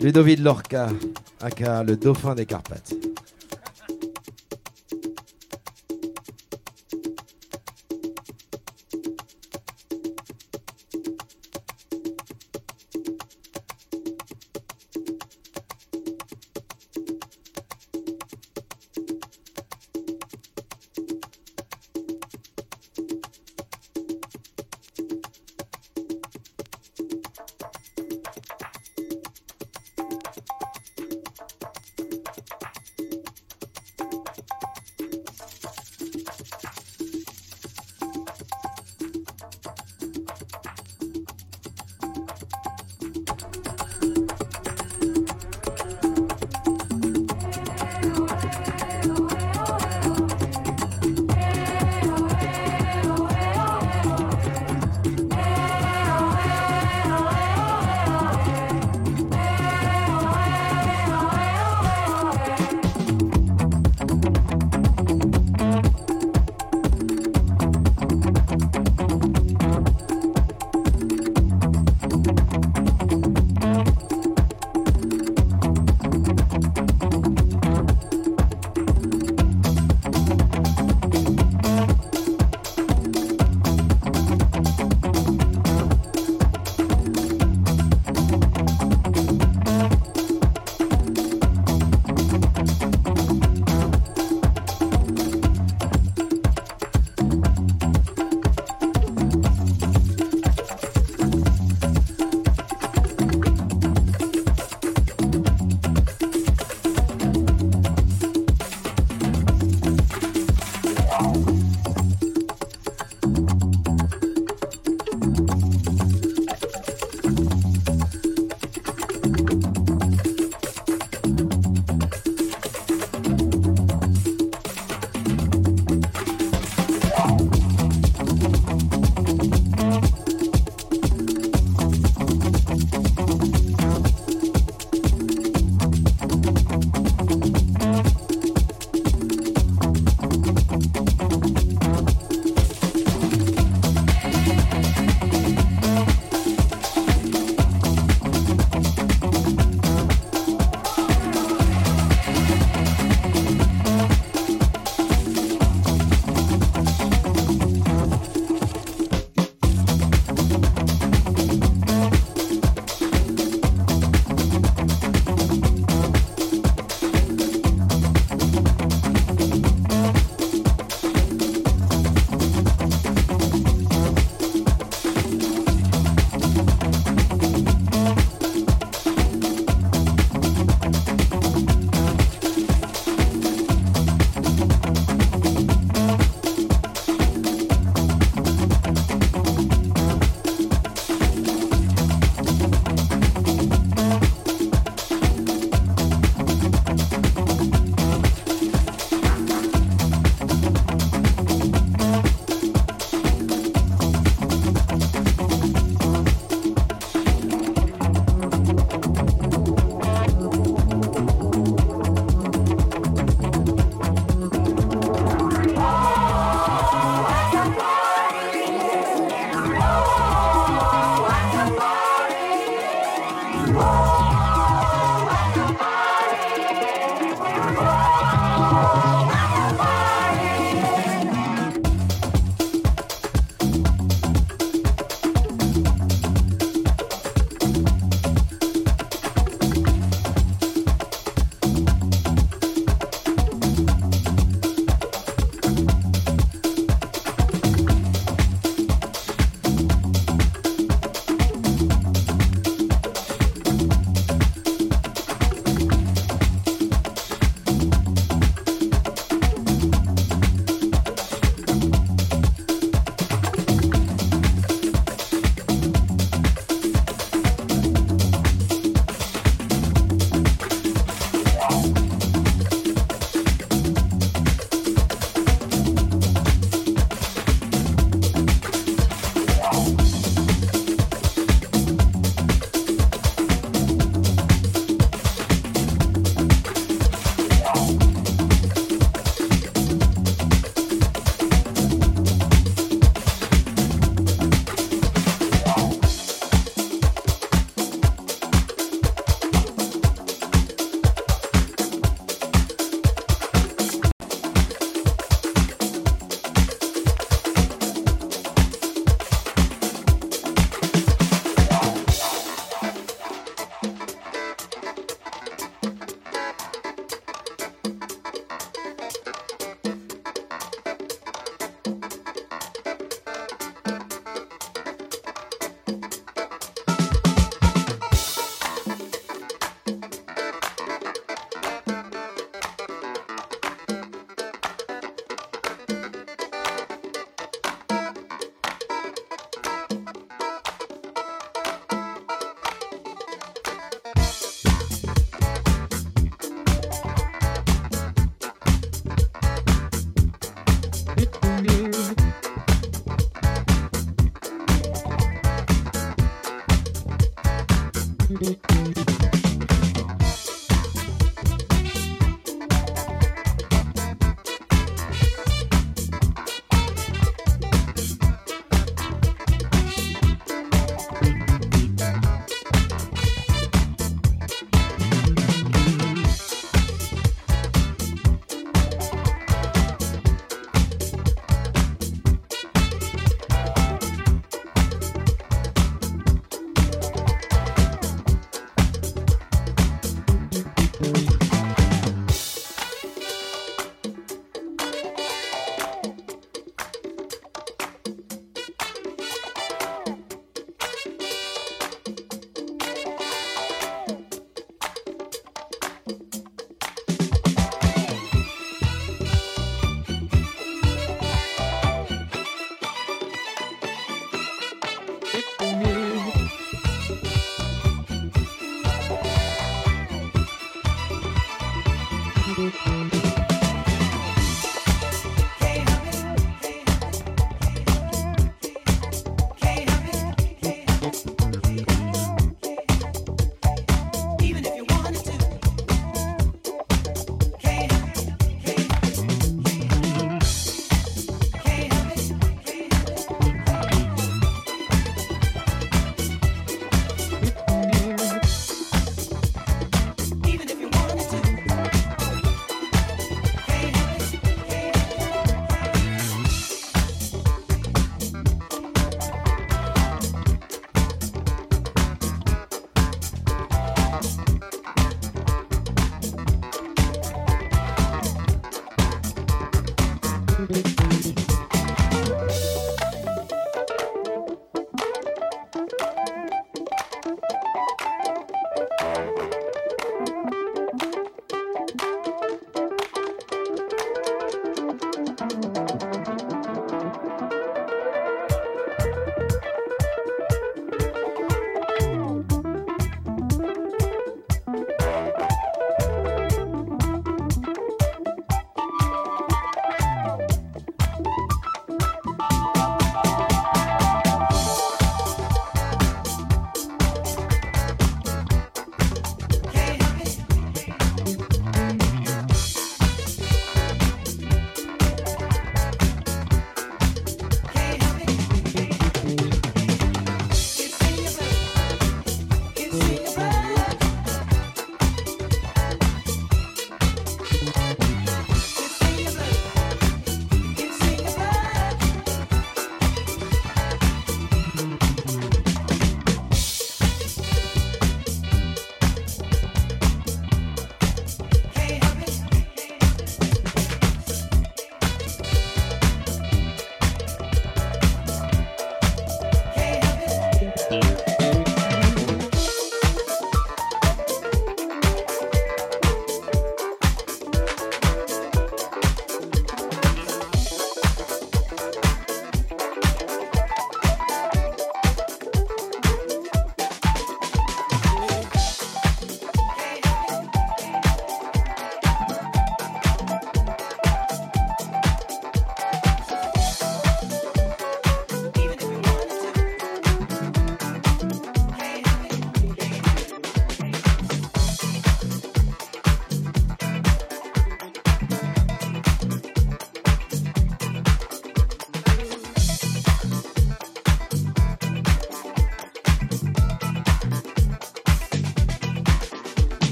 Ludovic Lorca, aka le dauphin des Carpates.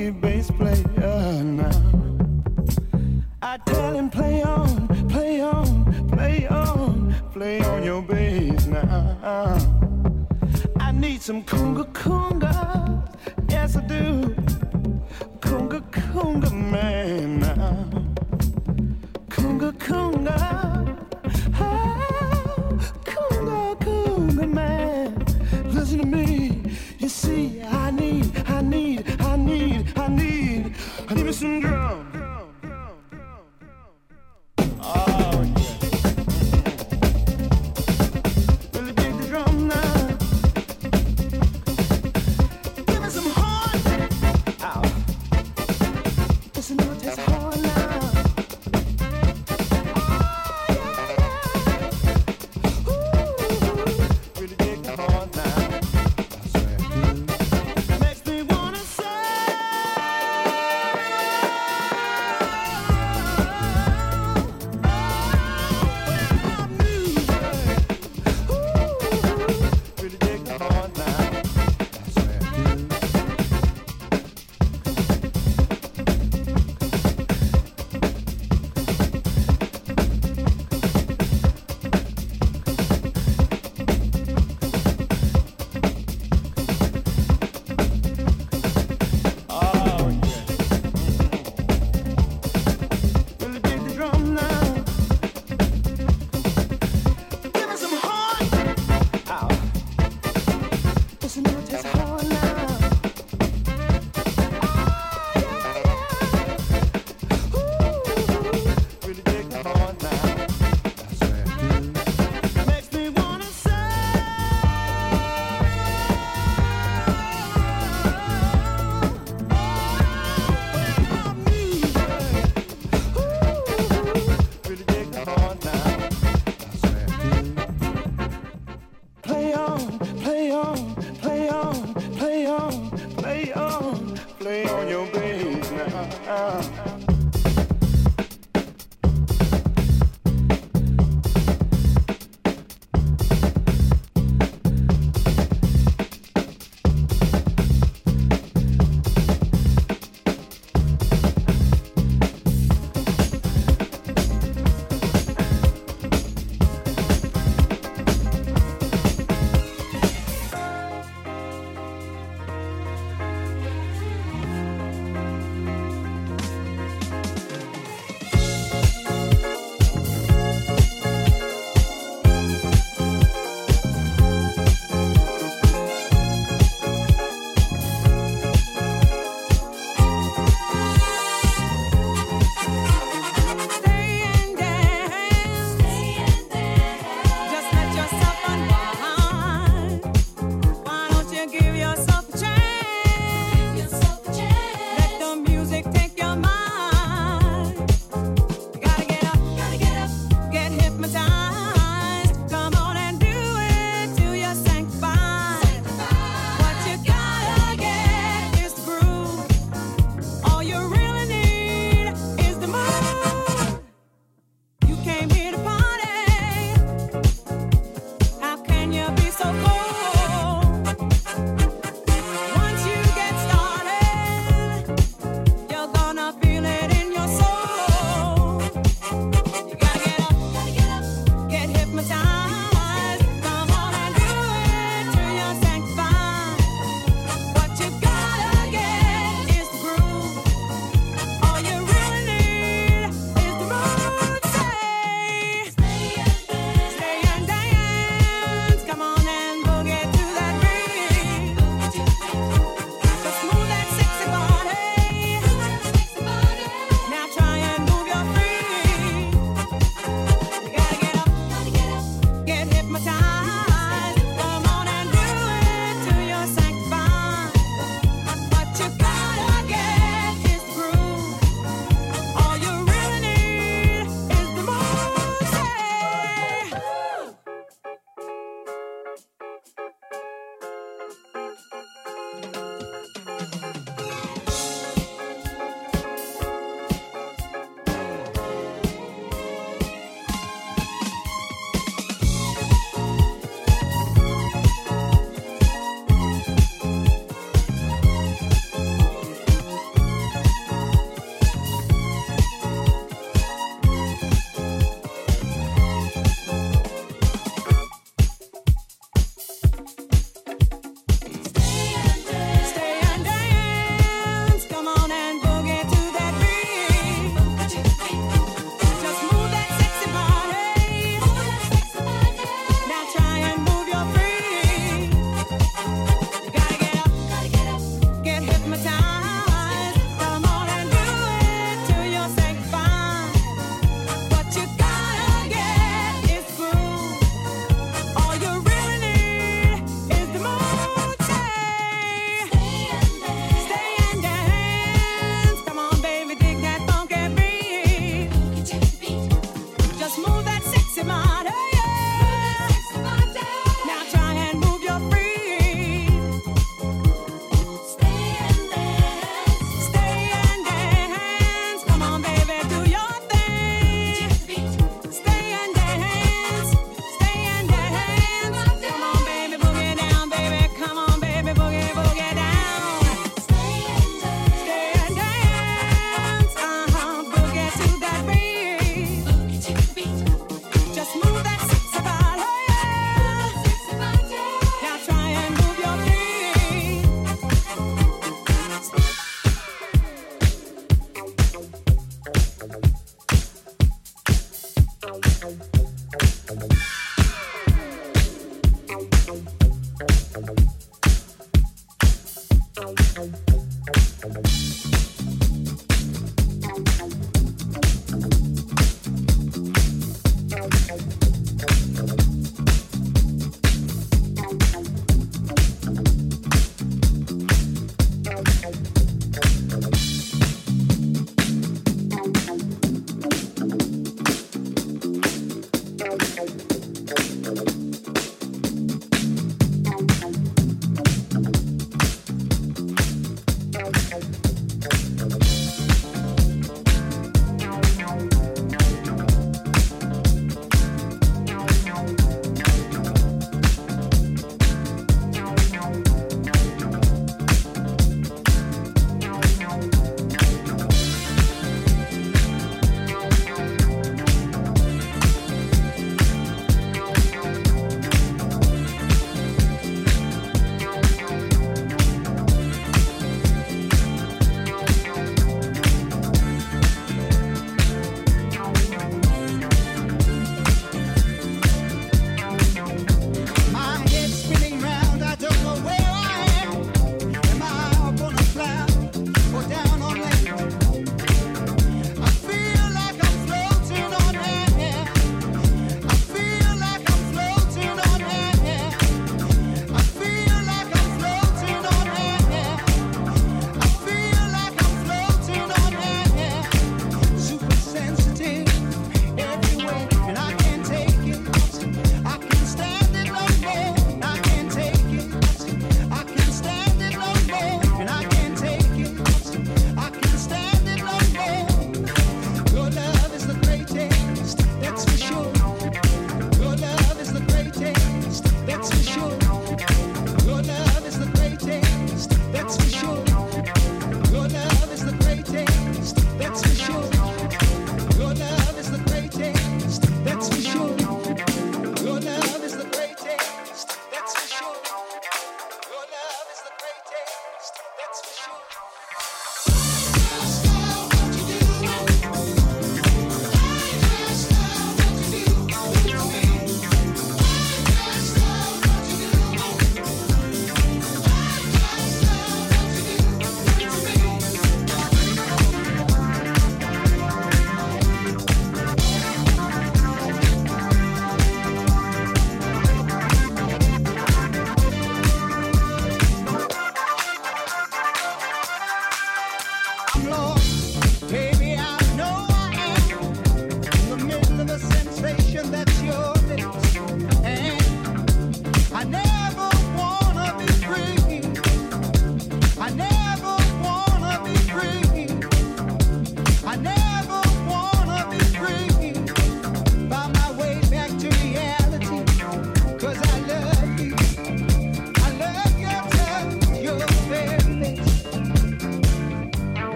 you back.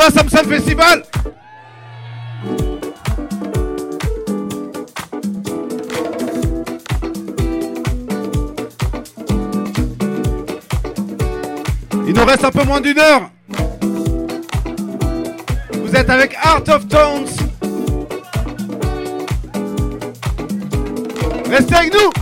Va, Samson Festival Il nous reste un peu moins d'une heure. Vous êtes avec Art of Tones. Restez avec nous.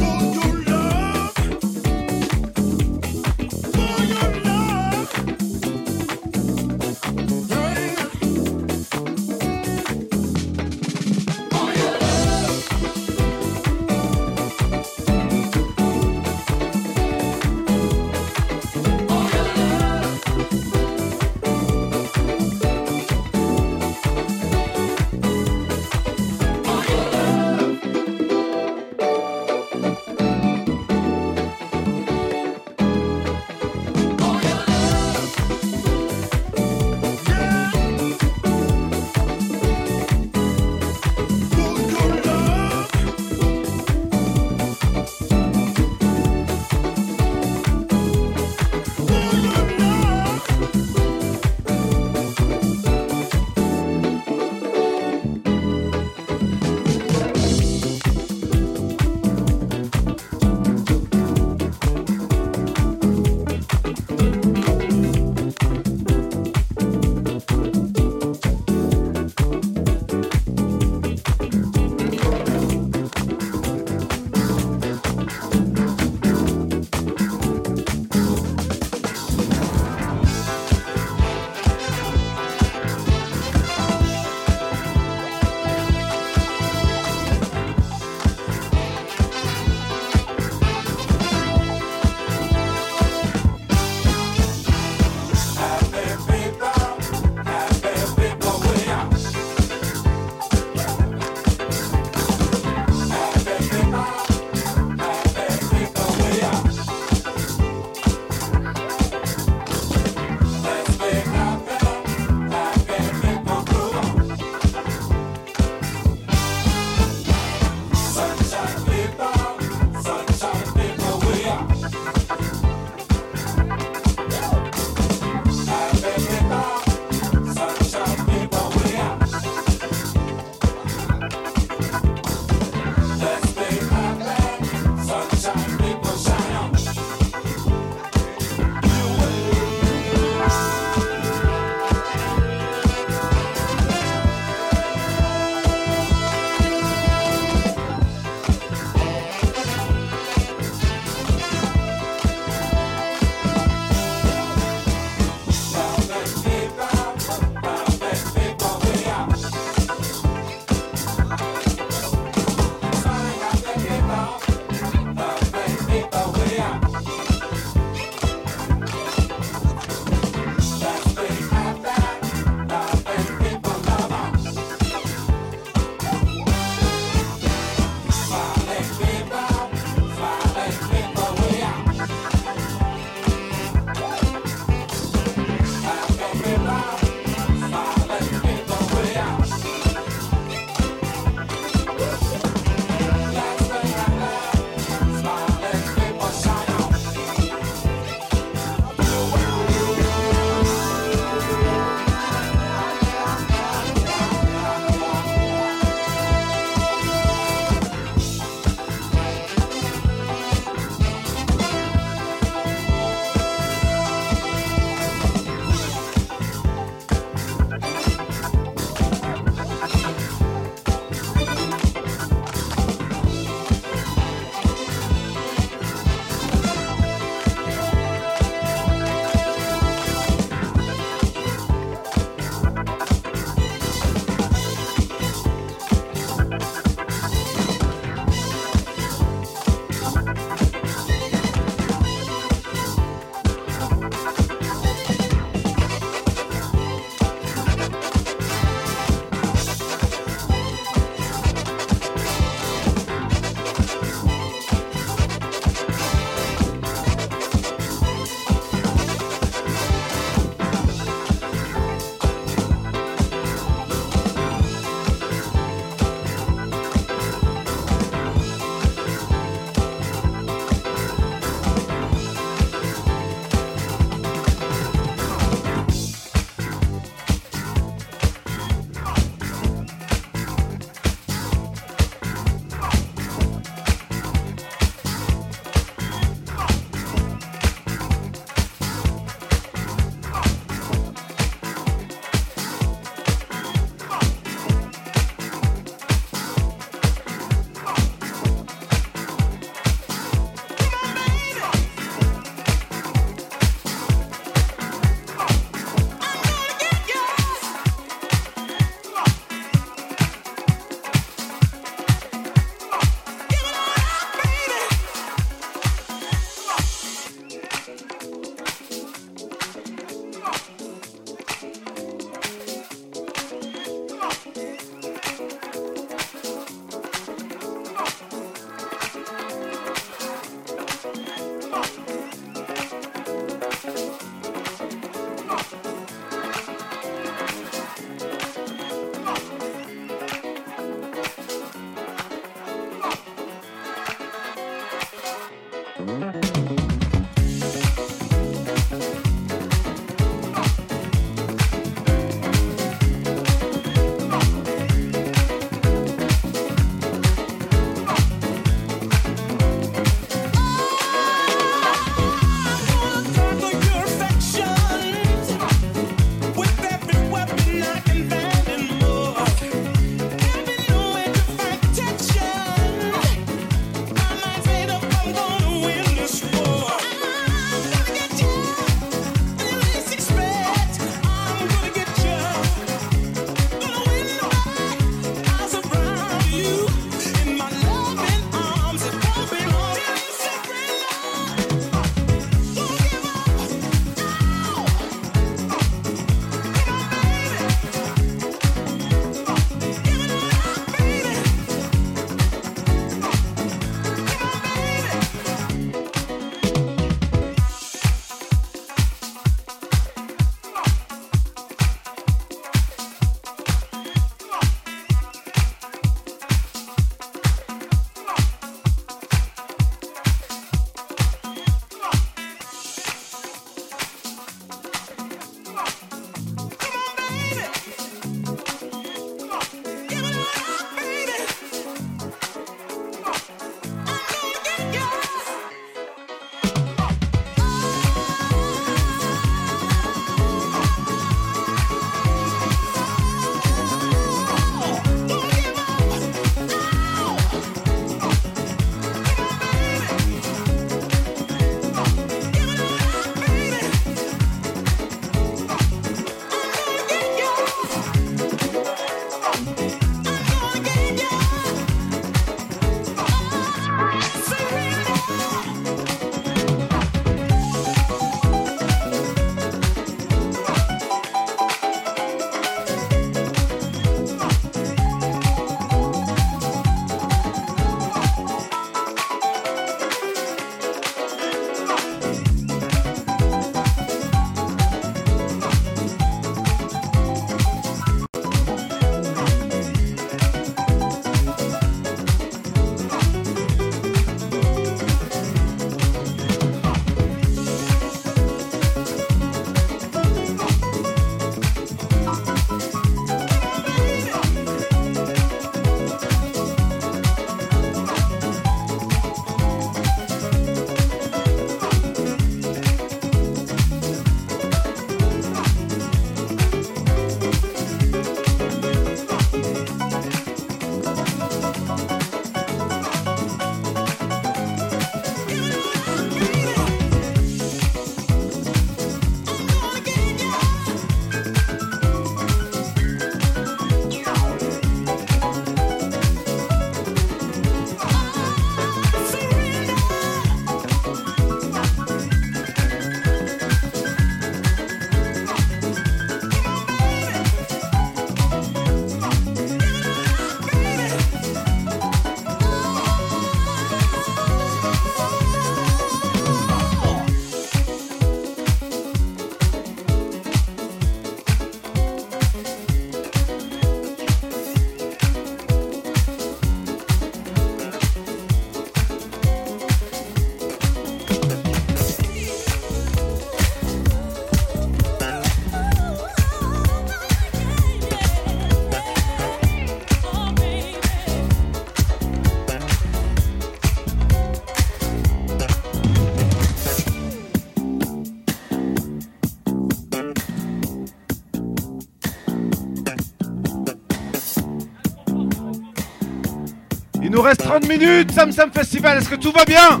Nous reste 30 minutes, Sam Sam Festival, est-ce que tout va bien?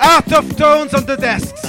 Art of Tones on the desks.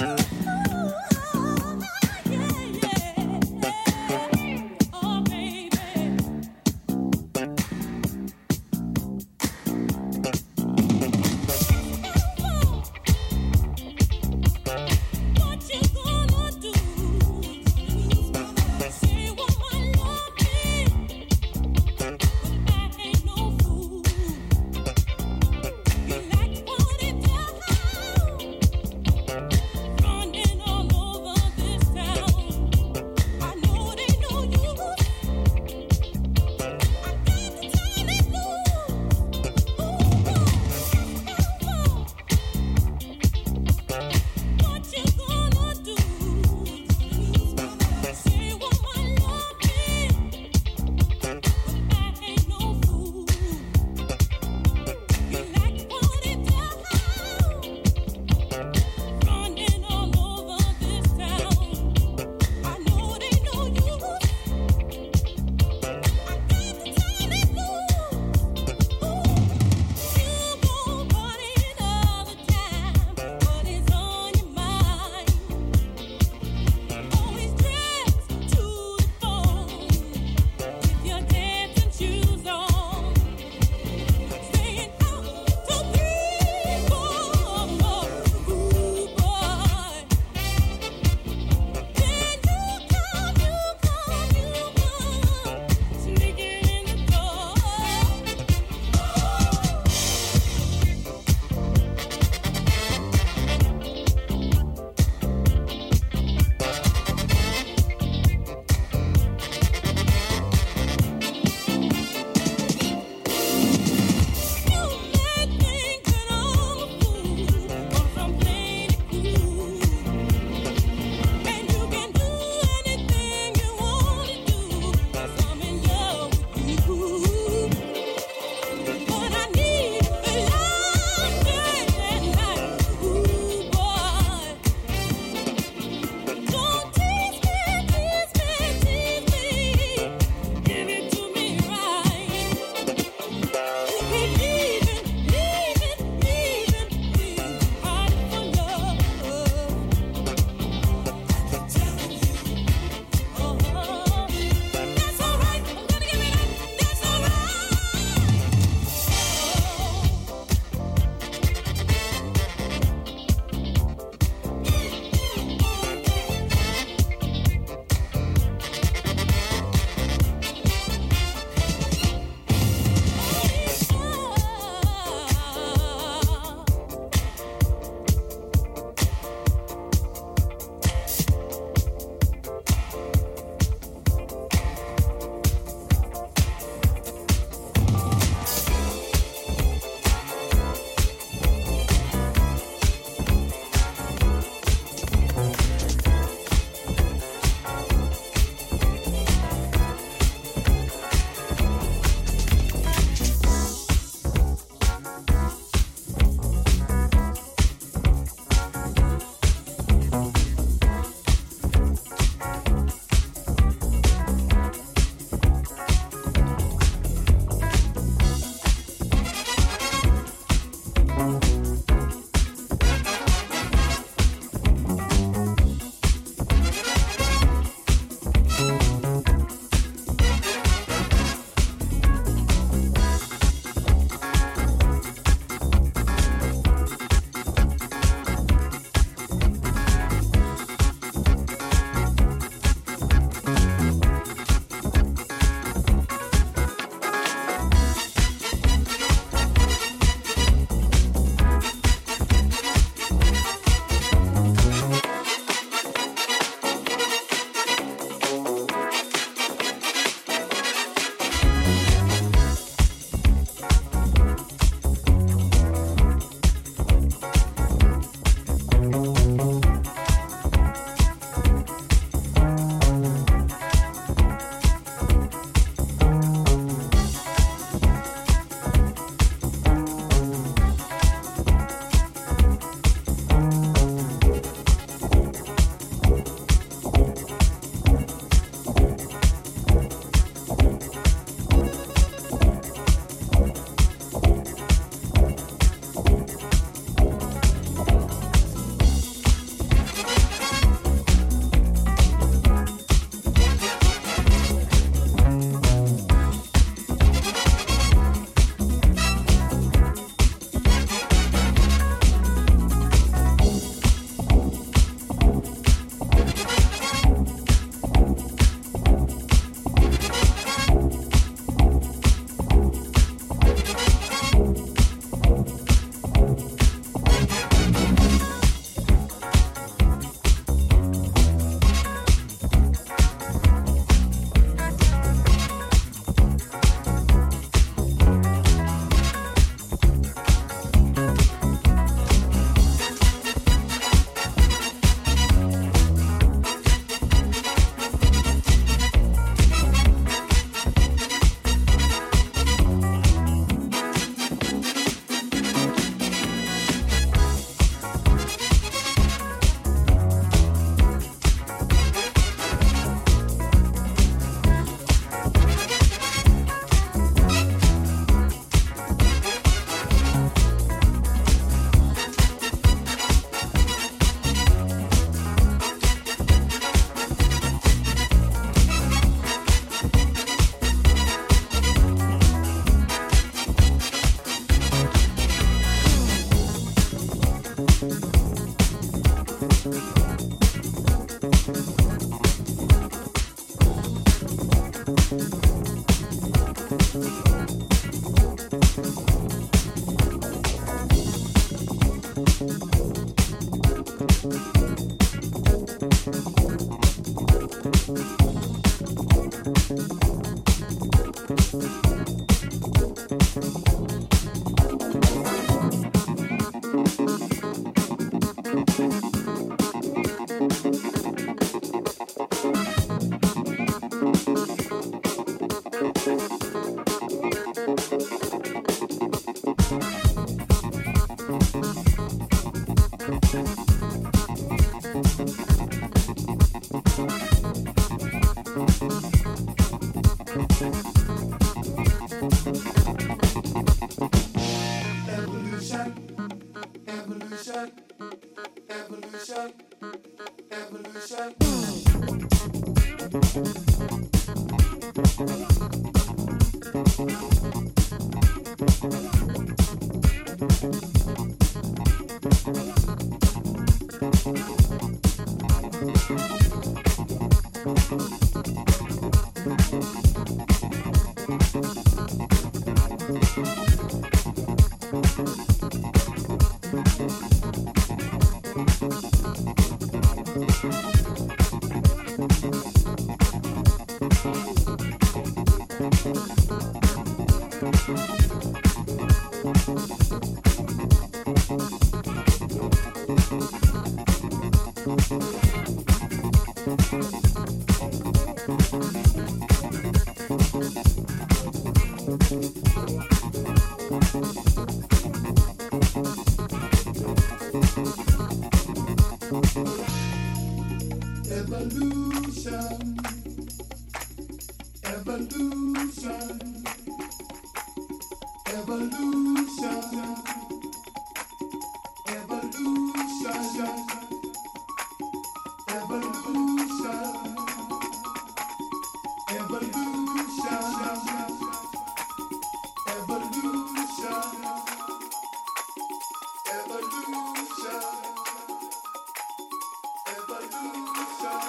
pollution.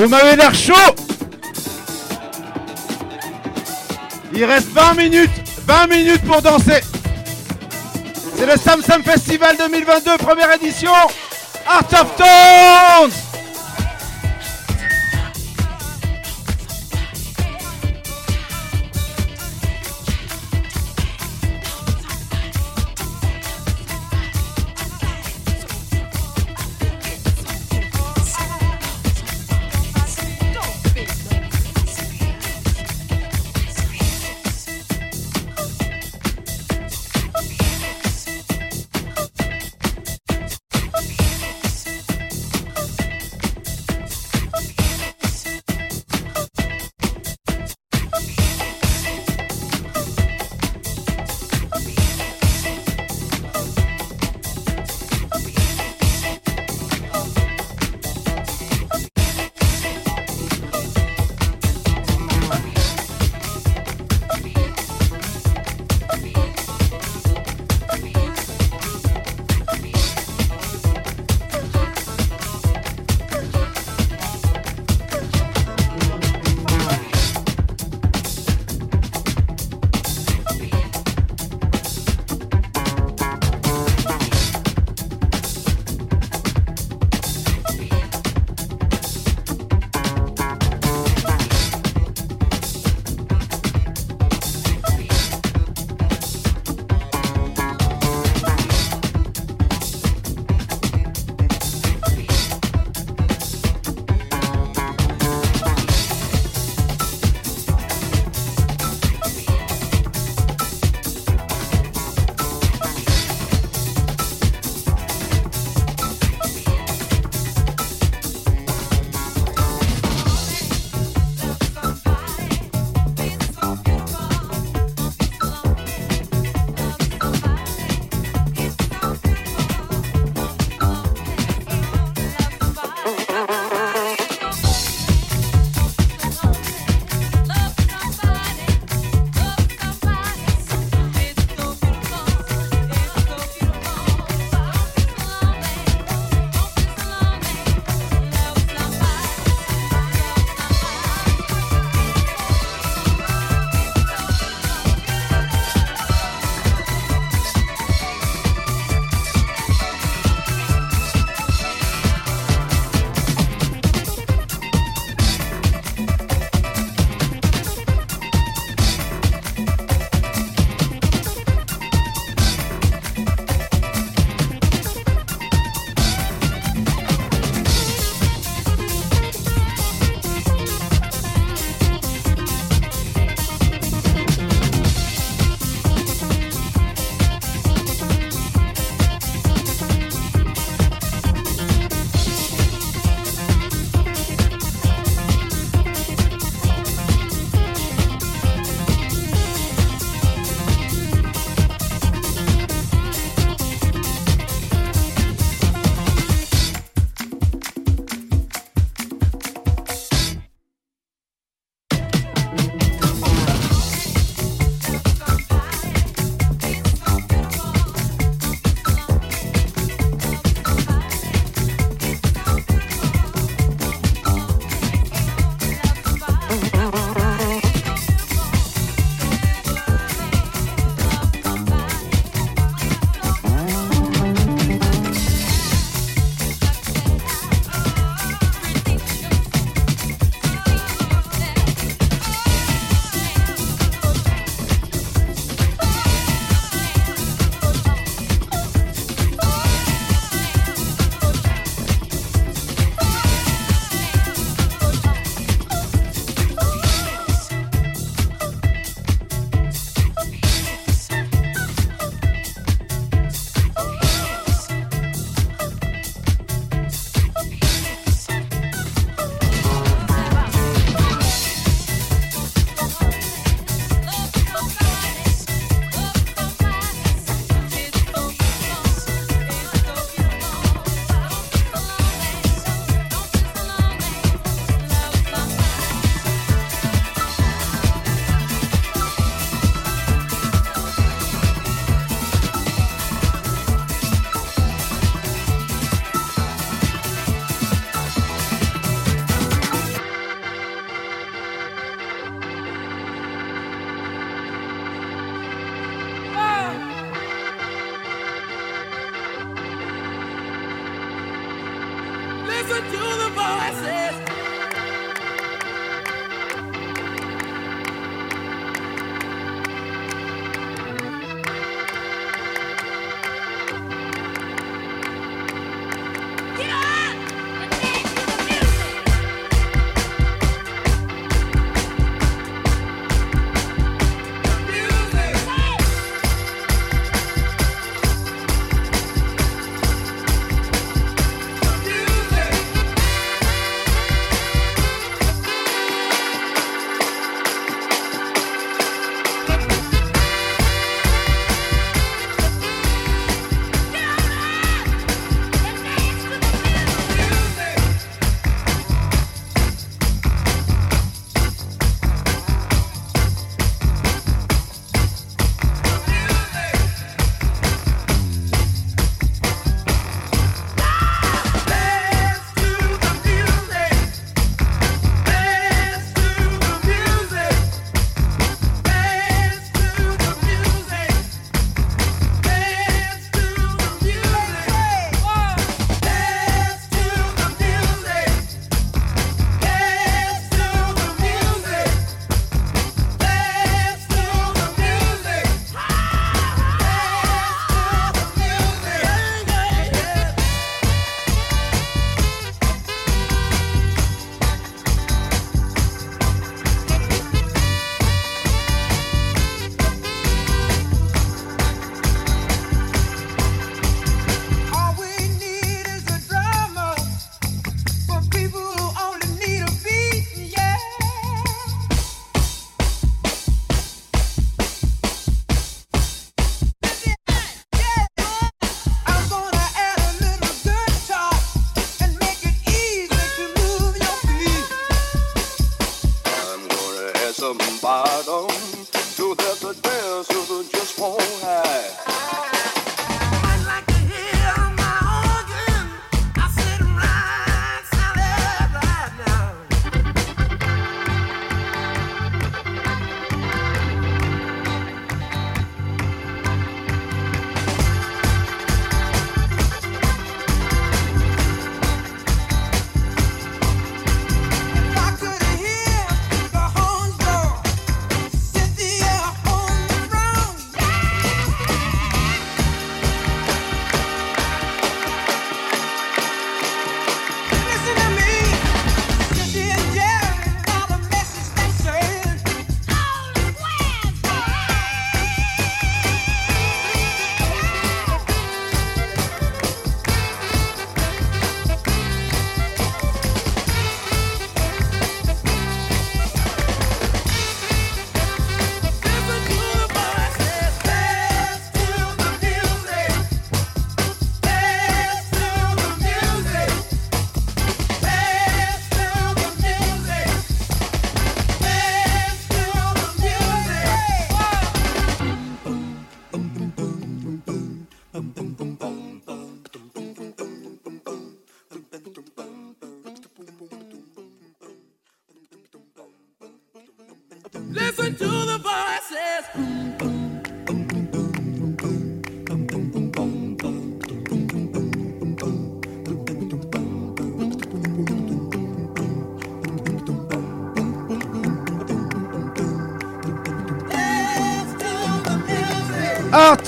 Vous m'avez l'air chaud. Il reste 20 minutes 20 minutes pour danser. C'est le Sam Sam Festival 2022, première édition. Art of Tones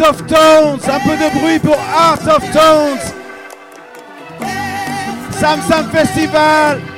of Tones. Un peu de bruit pour Art of Tones. Sam Sam Festival.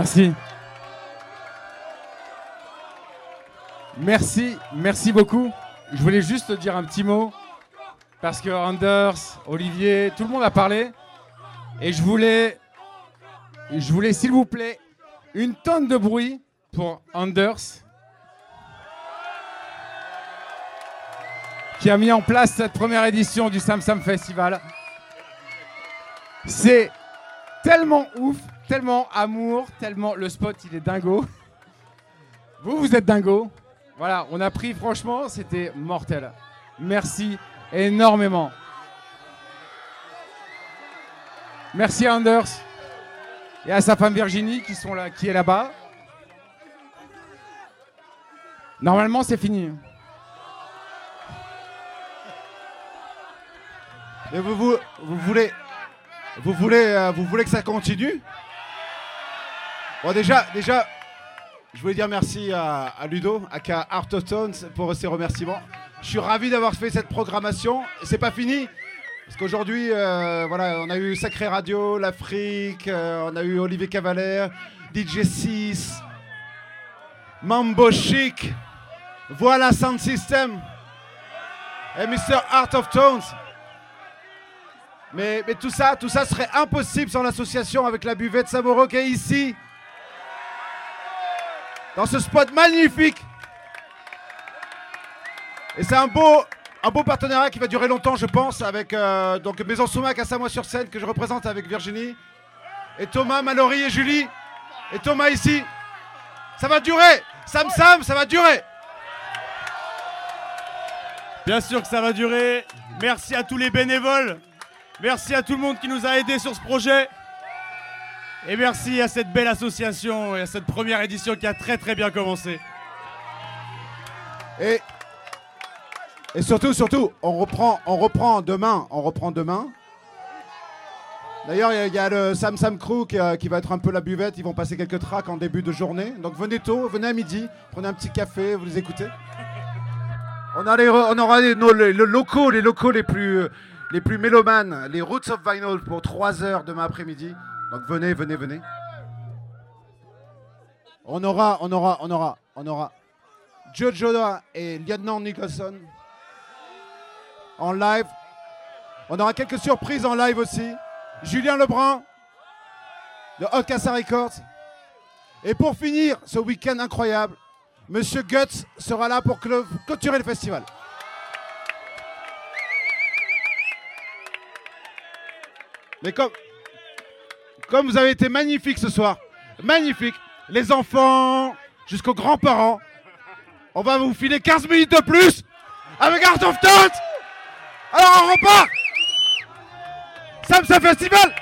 Merci. Merci, merci beaucoup. Je voulais juste te dire un petit mot parce que Anders, Olivier, tout le monde a parlé et je voulais, je voulais s'il vous plaît une tonne de bruit pour Anders qui a mis en place cette première édition du Sam Sam Festival. C'est tellement ouf, tellement amour, tellement le spot il est dingo. Vous, vous êtes dingo. Voilà, on a pris, franchement, c'était mortel. Merci énormément. Merci à Anders et à sa femme Virginie qui sont là, qui est là-bas. Normalement, c'est fini. Mais vous, vous, euh, vous voulez que ça continue? Bon déjà, déjà, je voulais dire merci à, Ludo, à Art of Tones pour ses remerciements. Je suis ravi d'avoir fait cette programmation. C'est pas fini. Parce qu'aujourd'hui, euh, voilà, on a eu Sacré Radio, l'Afrique, euh, on a eu Olivier Cavaler, DJ 6, Mambo Chic, voilà Sound System et Mr. Art of Tones. Mais, mais tout ça, tout ça serait impossible sans l'association avec la buvette Samoro qui est ici. Dans ce spot magnifique. Et c'est un beau, partenariat qui va durer longtemps, je pense, avec euh, donc Maison Soumac à Samois-sur-Seine que je représente avec Virginie. Et Thomas, Mallory et Julie. Et Thomas ici. Ça va durer. Sam Sam, ça va durer. Bien sûr que ça va durer. Merci à tous les bénévoles. Merci à tout le monde qui nous a aidés sur ce projet. Et merci à cette belle association et à cette première édition qui a très très bien commencé. Et, et surtout, surtout, on reprend, on reprend demain. On reprend demain. D'ailleurs, il y a- il y, a le Sam Sam Crew qui, euh, qui va être un peu la buvette. Ils vont passer quelques tracks en début de journée. Donc venez tôt, venez à midi, prenez un petit café, vous les écoutez. On, a les re- on aura les, nos- les- les locaux, les locaux les plus, euh, les plus mélomanes, les Roots of Vinyl pour 3 heures demain après-midi. Donc venez, venez, venez. On aura, on aura, on aura, on aura Joe Joda et Lieutenant Nicholson en live. On aura quelques surprises en live aussi. Julien Lebrun de Hot Records. Et pour finir ce week-end incroyable, Monsieur Guts sera là pour clôturer le festival. Mais comme, comme vous avez été magnifiques ce soir, magnifique, les enfants jusqu'aux grands-parents, on va vous filer 15 minutes de plus avec Art of Thought. Alors on repart. Samsa Festival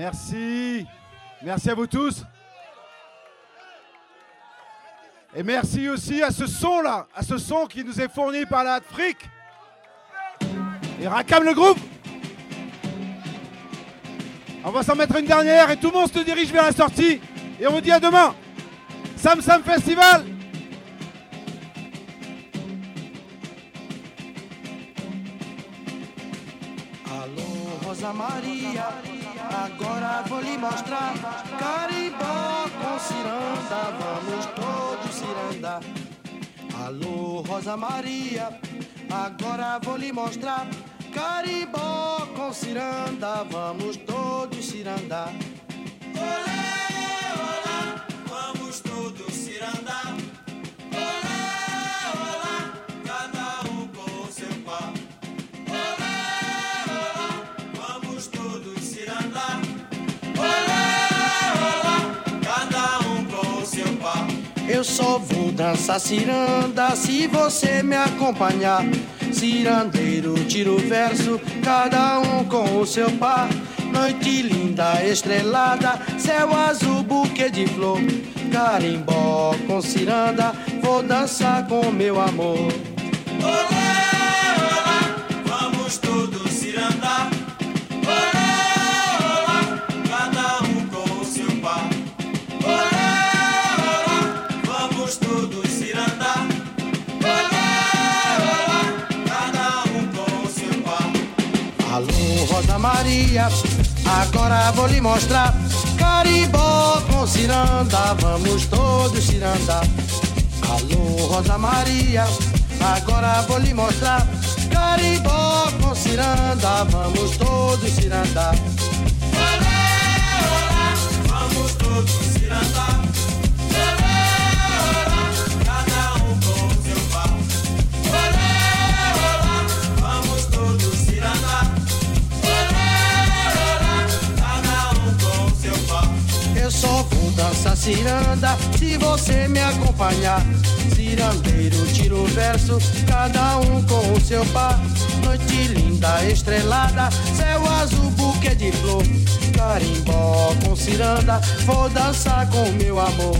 Merci. Merci à vous tous. Et merci aussi à ce son là, à ce son qui nous est fourni par la Fric. Et Rakam le groupe. On va s'en mettre une dernière et tout le monde se dirige vers la sortie. Et on vous dit à demain. Sam Sam Festival. Alô, Rosa Maria, agora vou lhe mostrar. Carimbó com ciranda, vamos todos cirandar Alô, Rosa Maria, agora vou lhe mostrar. Carimbó com ciranda, vamos todos cirandar Eu só vou dançar ciranda se você me acompanhar. Cirandeiro, tira o verso, cada um com o seu par. Noite linda, estrelada, céu azul, buquê de flor. Carimbó com ciranda, vou dançar com meu amor. Olá, Maria, agora vou lhe mostrar. Carimbó com ciranda, vamos todos cirandar. Alô, Rosa Maria, agora vou lhe mostrar. Carimbó com ciranda, vamos todos cirandar. Dançar ciranda se você me acompanhar. Cirandeiro, tira o verso, cada um com o seu par. Noite linda, estrelada, céu azul, buquê de flor. Carimbó com ciranda, vou dançar com meu amor.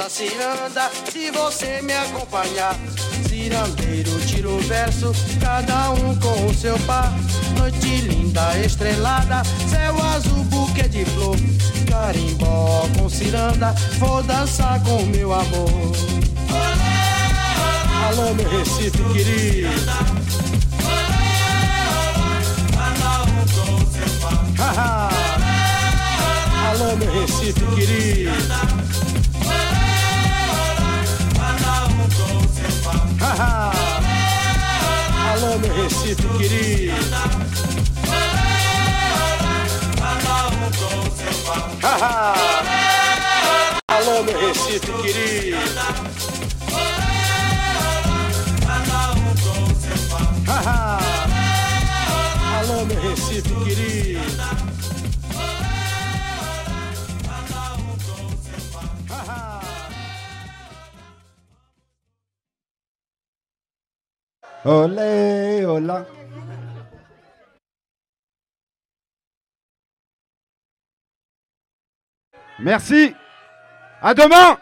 Vou dançar ciranda se você me acompanhar. Cirandeiro, tira o verso, cada um com o seu par. Noite linda, estrelada, céu azul, buquê de flor. Carimbó com ciranda, vou dançar com meu amor. Alô, meu Recife querido. Alô, meu Recife querido. Alô, meu Recife querido. Alô, meu Recife querido. Alô, meu Recife querido. Merci. À demain.